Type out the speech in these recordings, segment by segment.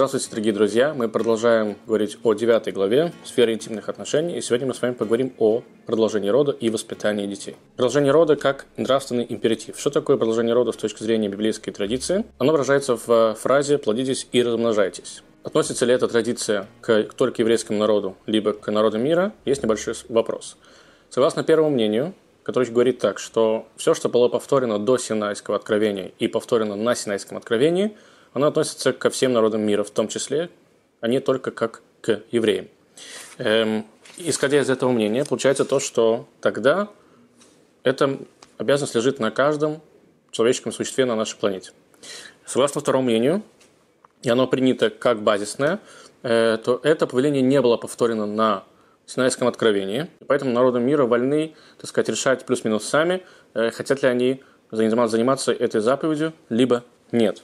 Здравствуйте, дорогие друзья! Мы продолжаем говорить о девятой главе сферы интимных отношений, и сегодня мы с вами поговорим о продолжении рода и воспитании детей. Продолжение рода как нравственный императив. Что такое продолжение рода с точки зрения библейской традиции? Оно выражается в фразе «плодитесь и размножайтесь». Относится ли эта традиция к только еврейскому народу, либо к народу мира, есть небольшой вопрос. Согласно первому мнению, который говорит так, что все, что было повторено до Синайского откровения и повторено на Синайском откровении, оно относится ко всем народам мира, в том числе, а не только как к евреям. Эм, исходя из этого мнения, получается то, что тогда эта обязанность лежит на каждом человеческом существе на нашей планете. Согласно второму мнению, и оно принято как базисное, э, то это повеление не было повторено на Синайском откровении. Поэтому народы мира вольны, так сказать, решать плюс-минус сами, э, хотят ли они заниматься этой заповедью, либо нет.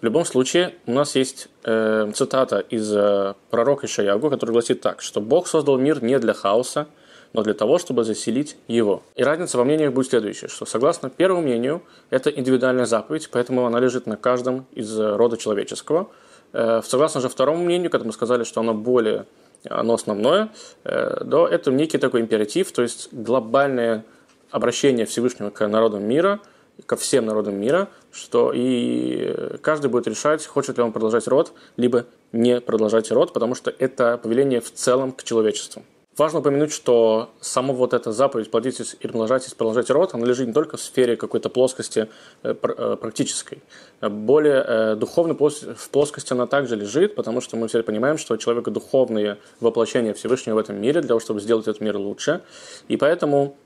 В любом случае, у нас есть э, цитата из э, пророка Ишаягу, который гласит так, что Бог создал мир не для хаоса, но для того, чтобы заселить его. И разница во мнениях будет следующая, что согласно первому мнению, это индивидуальная заповедь, поэтому она лежит на каждом из э, рода человеческого. Э, согласно же второму мнению, когда мы сказали, что оно более оно основное, э, да, это некий такой императив, то есть глобальное обращение Всевышнего к народам мира, ко всем народам мира, что и каждый будет решать, хочет ли он продолжать род, либо не продолжать род, потому что это повеление в целом к человечеству. Важно упомянуть, что само вот эта заповедь «плодитесь и размножайтесь, продолжайте род», она лежит не только в сфере какой-то плоскости э, э, практической. Более э, духовной в плоскости она также лежит, потому что мы все понимаем, что человека духовное воплощение Всевышнего в этом мире, для того, чтобы сделать этот мир лучше. И поэтому,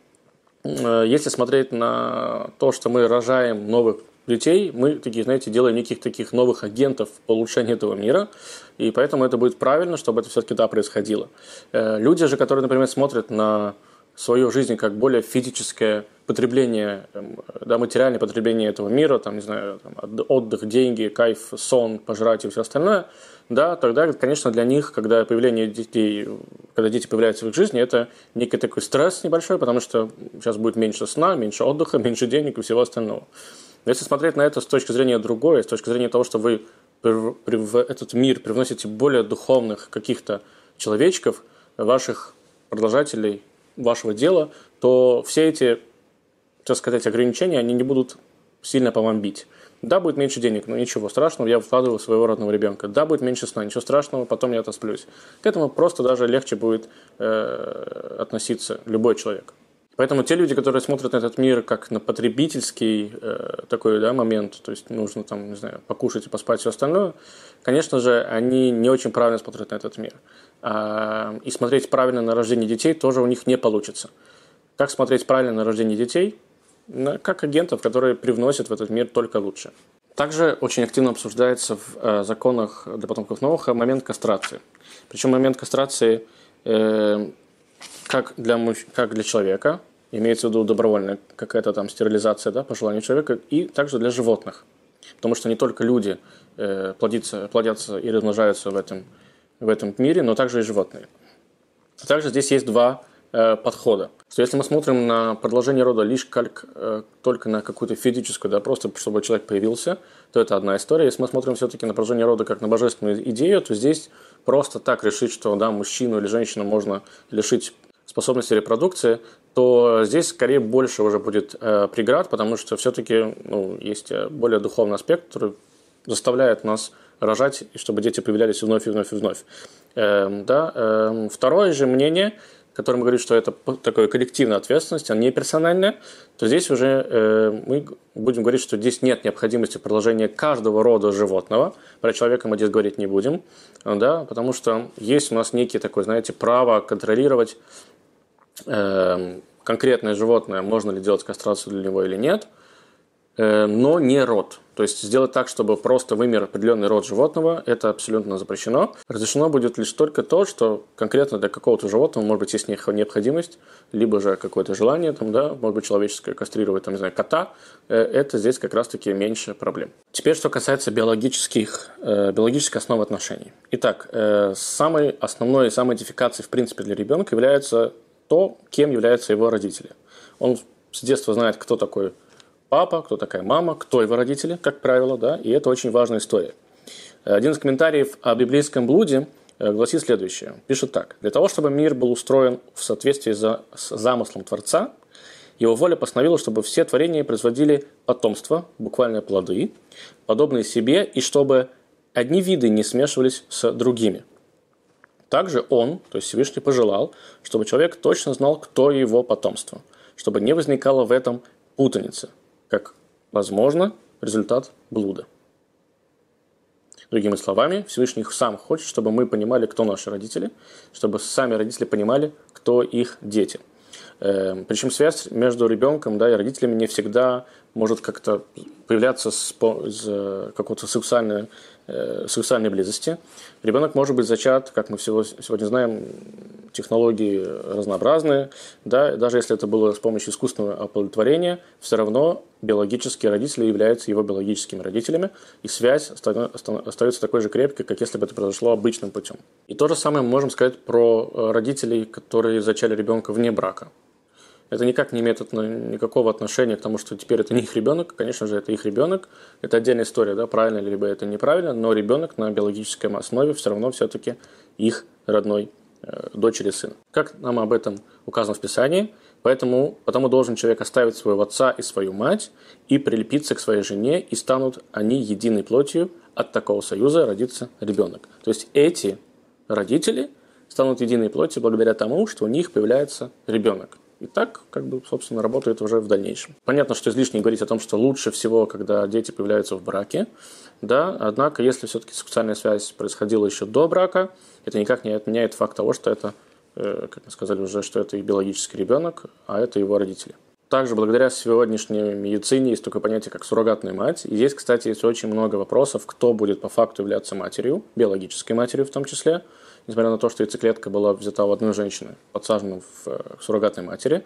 если смотреть на то, что мы рожаем новых детей, мы такие, знаете, делаем неких таких новых агентов по улучшению этого мира, и поэтому это будет правильно, чтобы это все-таки да, происходило. Э, люди же, которые, например, смотрят на свою жизнь как более физическое потребление, эм, да, материальное потребление этого мира, там, не знаю, там, отдых, деньги, кайф, сон, пожрать и все остальное, да, тогда, конечно, для них, когда появление детей, когда дети появляются в их жизни, это некий такой стресс небольшой, потому что сейчас будет меньше сна, меньше отдыха, меньше денег и всего остального. Но если смотреть на это с точки зрения другой, с точки зрения того, что вы в этот мир привносите более духовных каких-то человечков, ваших продолжателей вашего дела, то все эти, так сказать, ограничения, они не будут сильно по вам бить. Да, будет меньше денег, но ничего страшного, я вкладываю своего родного ребенка. Да, будет меньше сна, ничего страшного, потом я отосплюсь. К этому просто даже легче будет э, относиться любой человек. Поэтому те люди, которые смотрят на этот мир как на потребительский э, такой да, момент, то есть нужно там, не знаю, покушать и поспать, все остальное, конечно же, они не очень правильно смотрят на этот мир. А, и смотреть правильно на рождение детей тоже у них не получится. Как смотреть правильно на рождение детей? Как агентов, которые привносят в этот мир только лучше. Также очень активно обсуждается в э, законах для потомков новых момент кастрации. Причем момент кастрации э, как для, муж... как для человека, имеется в виду добровольная какая-то там стерилизация, да, по желанию человека, и также для животных. Потому что не только люди э, плодятся, плодятся и размножаются в этом, в этом мире, но также и животные. Также здесь есть два э, подхода. Что если мы смотрим на продолжение рода лишь как, э, только на какую-то физическую, да, просто чтобы человек появился, то это одна история. Если мы смотрим все-таки на продолжение рода как на божественную идею, то здесь просто так решить, что да, мужчину или женщину можно лишить способности репродукции, то здесь скорее больше уже будет э, преград, потому что все-таки ну, есть э, более духовный аспект, который заставляет нас рожать, и чтобы дети появлялись вновь и вновь и вновь. Э, да? э, второе же мнение, которое говорит, что это такая коллективная ответственность, она не персональная, то здесь уже э, мы будем говорить, что здесь нет необходимости продолжения каждого рода животного. Про человека мы здесь говорить не будем, да, потому что есть у нас некий такой, знаете, право контролировать Эм, конкретное животное, можно ли делать кастрацию для него или нет, э, но не род. То есть сделать так, чтобы просто вымер определенный род животного, это абсолютно запрещено. Разрешено будет лишь только то, что конкретно для какого-то животного, может быть, есть необходимость, либо же какое-то желание, там, да, может быть, человеческое кастрировать, там, не знаю, кота, э, это здесь как раз-таки меньше проблем. Теперь, что касается биологических, э, биологической основы отношений. Итак, самой основной и самой идентификацией, в принципе, для ребенка является то, кем являются его родители. Он с детства знает, кто такой папа, кто такая мама, кто его родители, как правило, да, и это очень важная история. Один из комментариев о библейском блуде гласит следующее. Пишет так. «Для того, чтобы мир был устроен в соответствии с замыслом Творца, его воля постановила, чтобы все творения производили потомство, буквально плоды, подобные себе, и чтобы одни виды не смешивались с другими. Также он, то есть Всевышний, пожелал, чтобы человек точно знал, кто его потомство, чтобы не возникало в этом путаницы, как, возможно, результат блуда. Другими словами, Всевышний сам хочет, чтобы мы понимали, кто наши родители, чтобы сами родители понимали, кто их дети – Эм, Причем связь между ребенком да, и родителями не всегда может как-то появляться с, с э, какой-то сексуальной, э, сексуальной близости. Ребенок может быть зачат, как мы всего, сегодня знаем, технологии разнообразные, да, даже если это было с помощью искусственного оплодотворения, все равно биологические родители являются его биологическими родителями, и связь остается такой же крепкой, как если бы это произошло обычным путем. И то же самое мы можем сказать про э, родителей, которые зачали ребенка вне брака. Это никак не имеет никакого отношения к тому, что теперь это не их ребенок. Конечно же, это их ребенок. Это отдельная история, да, правильно либо это неправильно, но ребенок на биологической основе все равно все-таки их родной э, дочь или сын. Как нам об этом указано в Писании? Поэтому, потому должен человек оставить своего отца и свою мать и прилепиться к своей жене, и станут они единой плотью, от такого союза родится ребенок. То есть эти родители станут единой плотью благодаря тому, что у них появляется ребенок. И так, как бы, собственно, работает уже в дальнейшем. Понятно, что излишне говорить о том, что лучше всего, когда дети появляются в браке, да, однако, если все-таки сексуальная связь происходила еще до брака, это никак не отменяет факт того, что это, э, как мы сказали уже, что это их биологический ребенок, а это его родители. Также благодаря сегодняшней медицине есть такое понятие, как суррогатная мать. И здесь, кстати, есть очень много вопросов, кто будет по факту являться матерью, биологической матерью в том числе несмотря на то, что яйцеклетка была взята у одной женщины, подсажена в э, суррогатной матери.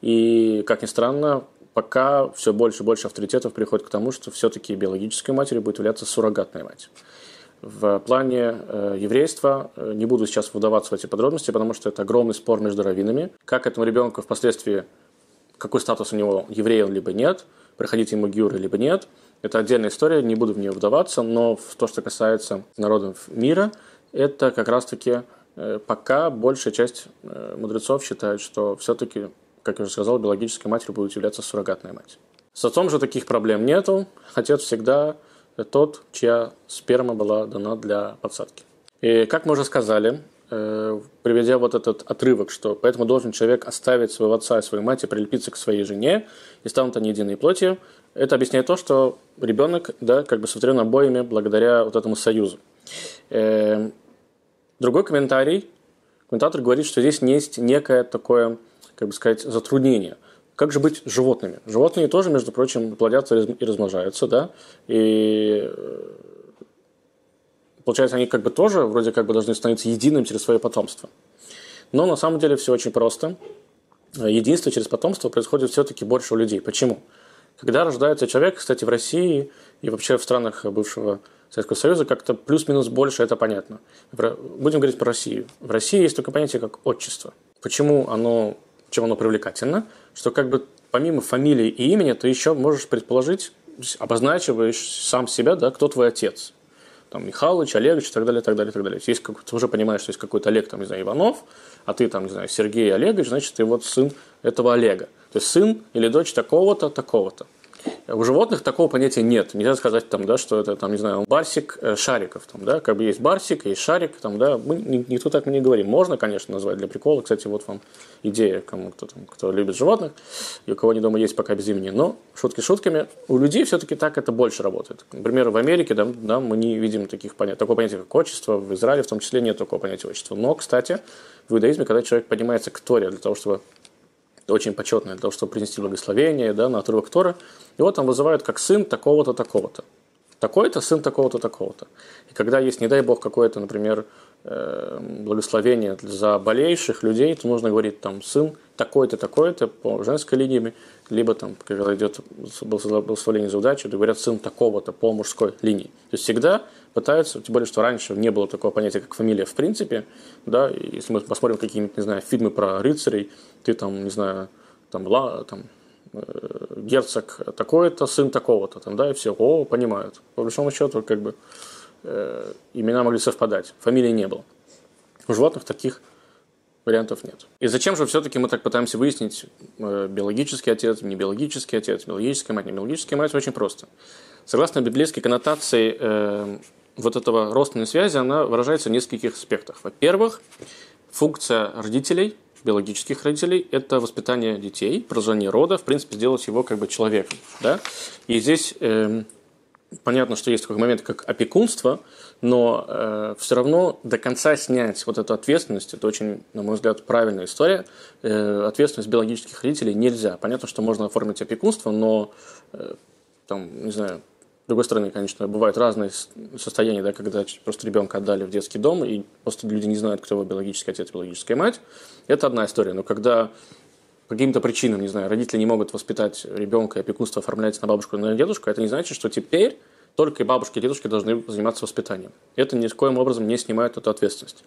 И, как ни странно, пока все больше и больше авторитетов приходит к тому, что все-таки биологической матерью будет являться суррогатная мать. В плане э, еврейства э, не буду сейчас выдаваться в эти подробности, потому что это огромный спор между раввинами. Как этому ребенку впоследствии, какой статус у него, еврей он либо нет, проходить ему гюры либо нет, это отдельная история, не буду в нее вдаваться, но в то, что касается народов мира – это как раз-таки э, пока большая часть э, мудрецов считает, что все-таки, как я уже сказал, биологической матерью будет являться суррогатная мать. С отцом же таких проблем нету. Отец всегда тот, чья сперма была дана для подсадки. И как мы уже сказали, э, приведя вот этот отрывок, что поэтому должен человек оставить своего отца и свою мать и прилепиться к своей жене, и станут они единой плотью, это объясняет то, что ребенок, да, как бы сотворен обоими благодаря вот этому союзу. Другой комментарий, комментатор говорит, что здесь есть некое такое, как бы сказать, затруднение. Как же быть с животными? Животные тоже, между прочим, плодятся и размножаются, да, и э, получается, они как бы тоже вроде как бы должны становиться единым через свое потомство. Но на самом деле все очень просто. Единство через потомство происходит все-таки больше у людей. Почему? Когда рождается человек, кстати, в России и вообще в странах бывшего Советского Союза как-то плюс-минус больше, это понятно. Будем говорить про Россию. В России есть такое понятие, как отчество. Почему оно, чем оно привлекательно? Что как бы помимо фамилии и имени ты еще можешь предположить, обозначиваешь сам себя, да, кто твой отец. Там Михалыч, Олегович и так далее, и так далее, и так далее. Есть как, ты уже понимаешь, что есть какой-то Олег, там, не знаю, Иванов, а ты там, не знаю, Сергей Олегович, значит, ты вот сын этого Олега. Есть сын или дочь такого-то, такого-то. У животных такого понятия нет. Нельзя сказать, там, да, что это, там, не знаю, барсик э, шариков. Там, да, как бы есть барсик, есть шарик. Там, да, мы, никто так не говорим. Можно, конечно, назвать для прикола. Кстати, вот вам идея, кому кто, там, кто любит животных, и у кого не дома есть пока без имени. Но шутки шутками. У людей все-таки так это больше работает. Например, в Америке да, да, мы не видим таких понятий. Такого понятия, как отчество. В Израиле в том числе нет такого понятия отчества. Но, кстати, в иудаизме, когда человек поднимается к Торе для того, чтобы очень почетное для того, чтобы принести благословение да, на отрывок Тора. Его там вызывают как сын такого-то, такого-то. Такой-то сын такого-то, такого-то. И когда есть, не дай бог, какое-то, например, э, благословение за болеющих людей, то нужно говорить там сын такой-то, такой-то по женской линии, либо там, когда идет благословение за удачу, то говорят сын такого-то по мужской линии. То есть всегда пытаются, тем более, что раньше не было такого понятия, как фамилия в принципе, да, если мы посмотрим какие-нибудь, не знаю, фильмы про рыцарей, ты там, не знаю, там, ла, там э, герцог такой-то, сын такого-то, там, да, и все, о, понимают. По большому счету, как бы, э, имена могли совпадать, фамилии не было. У животных таких вариантов нет. И зачем же все-таки мы так пытаемся выяснить э, биологический отец, не биологический отец, биологическая мать, не биологическая мать? Очень просто. Согласно библейской коннотации э, вот этого родственной связи, она выражается в нескольких аспектах. Во-первых, функция родителей, биологических родителей, это воспитание детей, продолжение рода, в принципе, сделать его как бы человеком. Да? И здесь э, понятно, что есть такой момент, как опекунство, но э, все равно до конца снять вот эту ответственность, это очень, на мой взгляд, правильная история, э, ответственность биологических родителей нельзя. Понятно, что можно оформить опекунство, но, э, там, не знаю, с другой стороны, конечно, бывают разные состояния, да, когда просто ребенка отдали в детский дом, и просто люди не знают, кто его биологический отец, биологическая мать. Это одна история. Но когда по каким-то причинам, не знаю, родители не могут воспитать ребенка, и опекунство оформляется на бабушку или на дедушку, это не значит, что теперь только и бабушки, и дедушки должны заниматься воспитанием. Это ни с коим образом не снимает эту ответственность.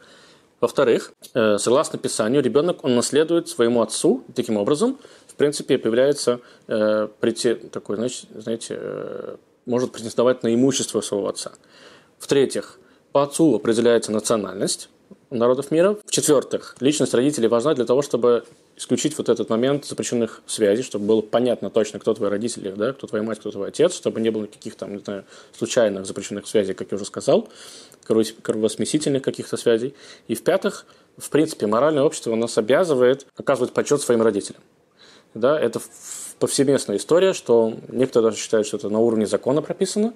Во-вторых, э, согласно Писанию, ребенок он наследует своему отцу, таким образом, в принципе, появляется э, прийти, такой, значит, знаете, э, может претендовать на имущество своего отца. В-третьих, по отцу определяется национальность народов мира. В-четвертых, личность родителей важна для того, чтобы исключить вот этот момент запрещенных связей, чтобы было понятно точно, кто твои родители, да, кто твоя мать, кто твой отец, чтобы не было никаких там, не знаю, случайных запрещенных связей, как я уже сказал, кровосмесительных каких-то связей. И в-пятых, в принципе, моральное общество нас обязывает оказывать почет своим родителям. Да, это повсеместная история, что некоторые даже считают, что это на уровне закона прописано,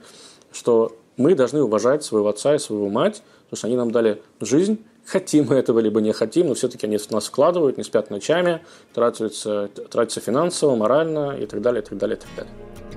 что мы должны уважать своего отца и свою мать, потому что они нам дали жизнь, хотим мы этого, либо не хотим, но все-таки они в нас вкладывают, не спят ночами, тратятся, тратятся финансово, морально и так далее, и так далее, и так далее.